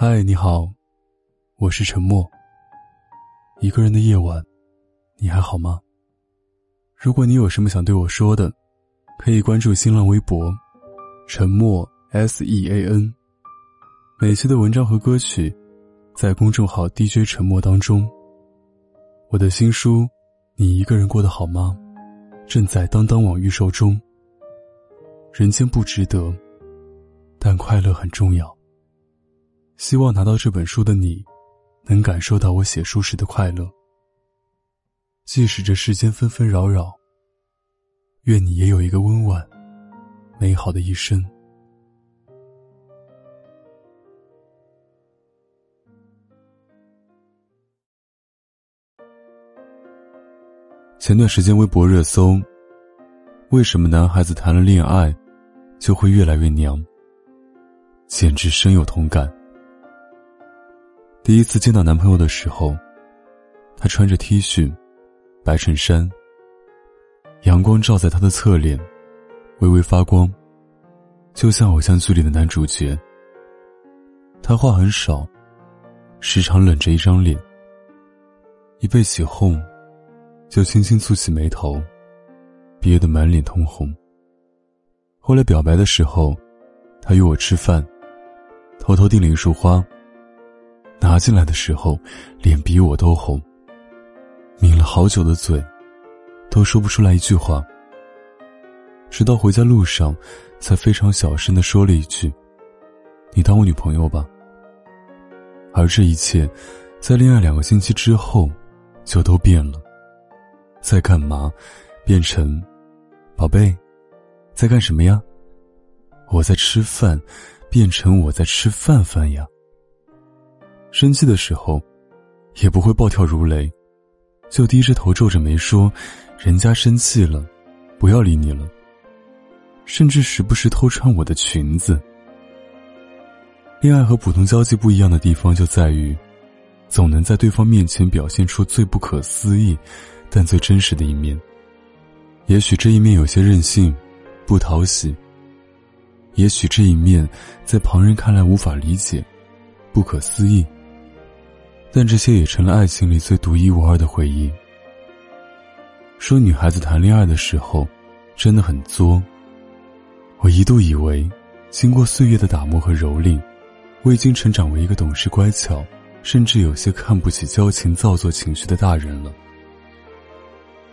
嗨，你好，我是沉默。一个人的夜晚，你还好吗？如果你有什么想对我说的，可以关注新浪微博“沉默 S E A N”。每期的文章和歌曲，在公众号 DJ 沉默当中。我的新书《你一个人过得好吗》，正在当当网预售中。人间不值得，但快乐很重要。希望拿到这本书的你，能感受到我写书时的快乐。即使这世间纷纷扰扰，愿你也有一个温婉、美好的一生。前段时间微博热搜：为什么男孩子谈了恋爱，就会越来越娘？简直深有同感。第一次见到男朋友的时候，他穿着 T 恤、白衬衫，阳光照在他的侧脸，微微发光，就像偶像剧里的男主角。他话很少，时常冷着一张脸，一被起哄，就轻轻蹙起眉头，憋得满脸通红。后来表白的时候，他约我吃饭，偷偷订了一束花。拿进来的时候，脸比我都红。抿了好久的嘴，都说不出来一句话。直到回家路上，才非常小声的说了一句：“你当我女朋友吧。”而这一切，在恋爱两个星期之后，就都变了。在干嘛？变成，宝贝，在干什么呀？我在吃饭，变成我在吃饭饭呀。生气的时候，也不会暴跳如雷，就低着头皱着眉说：“人家生气了，不要理你了。”甚至时不时偷穿我的裙子。恋爱和普通交际不一样的地方就在于，总能在对方面前表现出最不可思议，但最真实的一面。也许这一面有些任性，不讨喜；也许这一面在旁人看来无法理解，不可思议。但这些也成了爱情里最独一无二的回忆。说女孩子谈恋爱的时候，真的很作。我一度以为，经过岁月的打磨和蹂躏，我已经成长为一个懂事乖巧，甚至有些看不起交情造作情绪的大人了。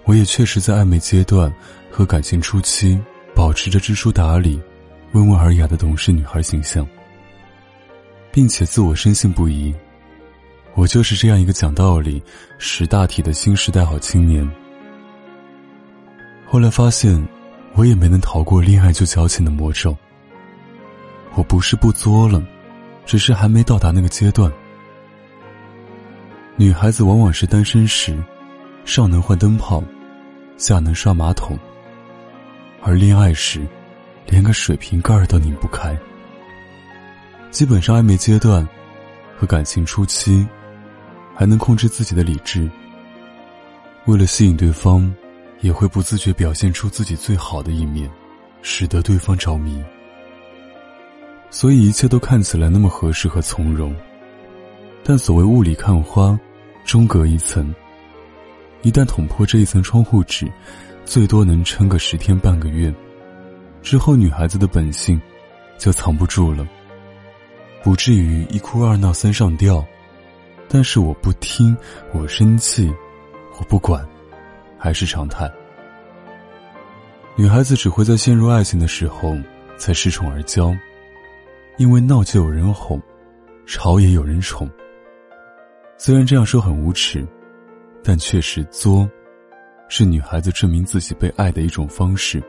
我也确实在暧昧阶段和感情初期，保持着知书达理、温文尔雅的懂事女孩形象，并且自我深信不疑。我就是这样一个讲道理、识大体的新时代好青年。后来发现，我也没能逃过恋爱就矫情的魔咒。我不是不作了，只是还没到达那个阶段。女孩子往往是单身时，上能换灯泡，下能刷马桶；而恋爱时，连个水瓶盖都拧不开。基本上暧昧阶段和感情初期。还能控制自己的理智，为了吸引对方，也会不自觉表现出自己最好的一面，使得对方着迷。所以一切都看起来那么合适和从容。但所谓雾里看花，终隔一层。一旦捅破这一层窗户纸，最多能撑个十天半个月，之后女孩子的本性就藏不住了，不至于一哭二闹三上吊。但是我不听，我生气，我不管，还是常态。女孩子只会在陷入爱情的时候才恃宠而骄，因为闹就有人哄，吵也有人宠。虽然这样说很无耻，但确实作，是女孩子证明自己被爱的一种方式。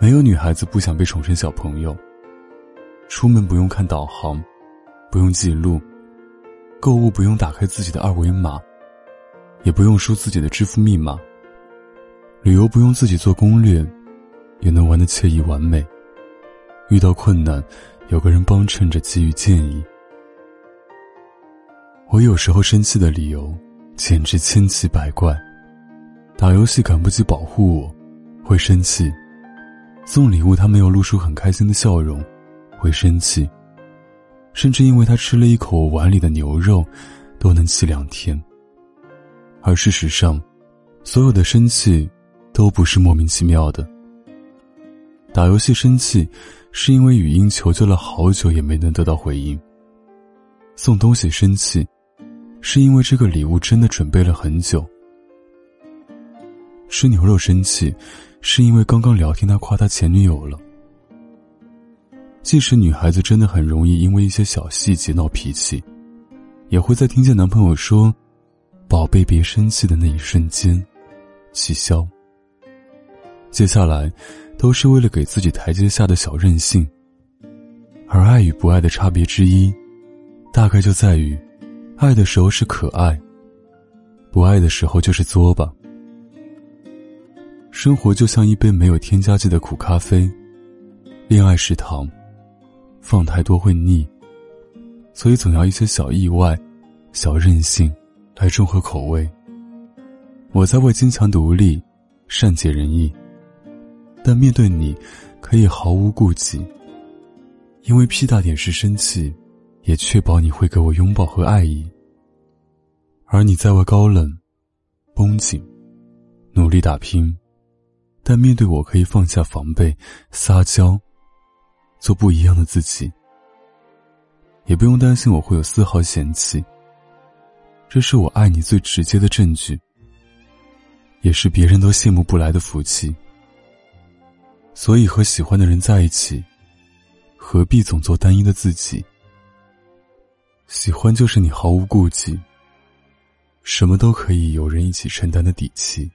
没有女孩子不想被宠成小朋友，出门不用看导航，不用记录。购物不用打开自己的二维码，也不用输自己的支付密码。旅游不用自己做攻略，也能玩得惬意完美。遇到困难，有个人帮衬着给予建议。我有时候生气的理由简直千奇百怪：打游戏赶不及保护我，会生气；送礼物他没有露出很开心的笑容，会生气；甚至因为他吃了一口碗里的牛肉，都能气两天。而事实上，所有的生气，都不是莫名其妙的。打游戏生气，是因为语音求救了好久也没能得到回应；送东西生气，是因为这个礼物真的准备了很久；吃牛肉生气，是因为刚刚聊天他夸他前女友了。即使女孩子真的很容易因为一些小细节闹脾气，也会在听见男朋友说“宝贝别生气”的那一瞬间，气消。接下来，都是为了给自己台阶下的小任性。而爱与不爱的差别之一，大概就在于，爱的时候是可爱，不爱的时候就是作吧。生活就像一杯没有添加剂的苦咖啡，恋爱是糖。放太多会腻，所以总要一些小意外、小任性来中和口味。我在为坚强独立、善解人意，但面对你，可以毫无顾忌。因为屁大点是生气，也确保你会给我拥抱和爱意。而你在外高冷、绷紧、努力打拼，但面对我可以放下防备、撒娇。做不一样的自己，也不用担心我会有丝毫嫌弃。这是我爱你最直接的证据，也是别人都羡慕不来的福气。所以和喜欢的人在一起，何必总做单一的自己？喜欢就是你毫无顾忌，什么都可以有人一起承担的底气。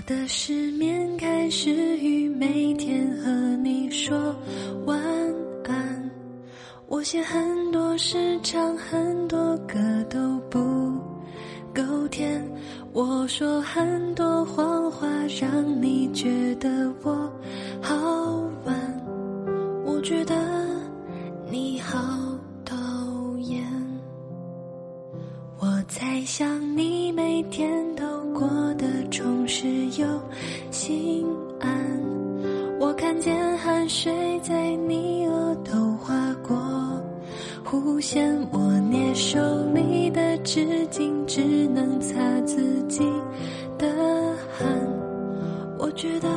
我的失眠开始于每天和你说晚安。我写很多诗，唱很多歌都不够甜。我说很多谎话，让你觉得我好玩。我觉得只能擦自己的汗，我觉得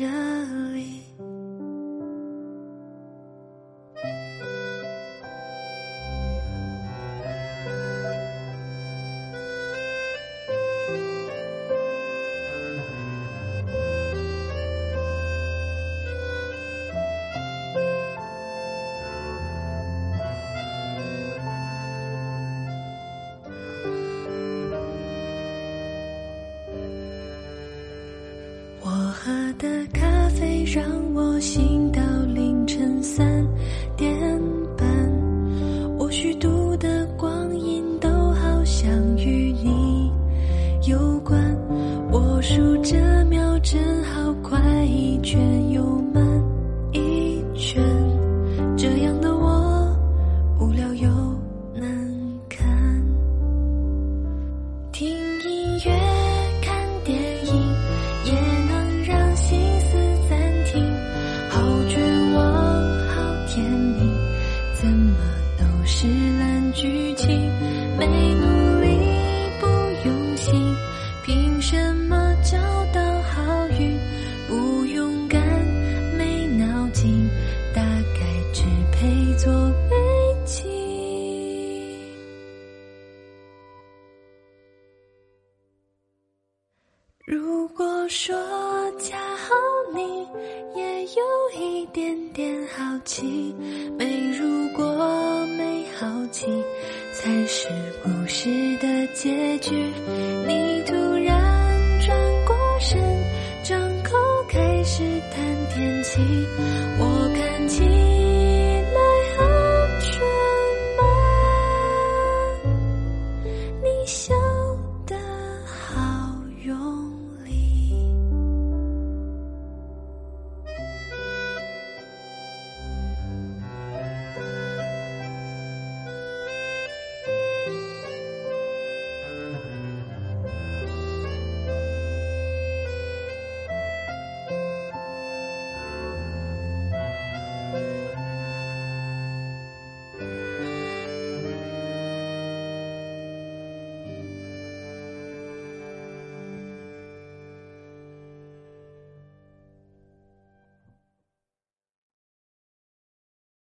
这里。让我心我说恰好你也有一点点好奇，没如果没好奇，才是故事的结局。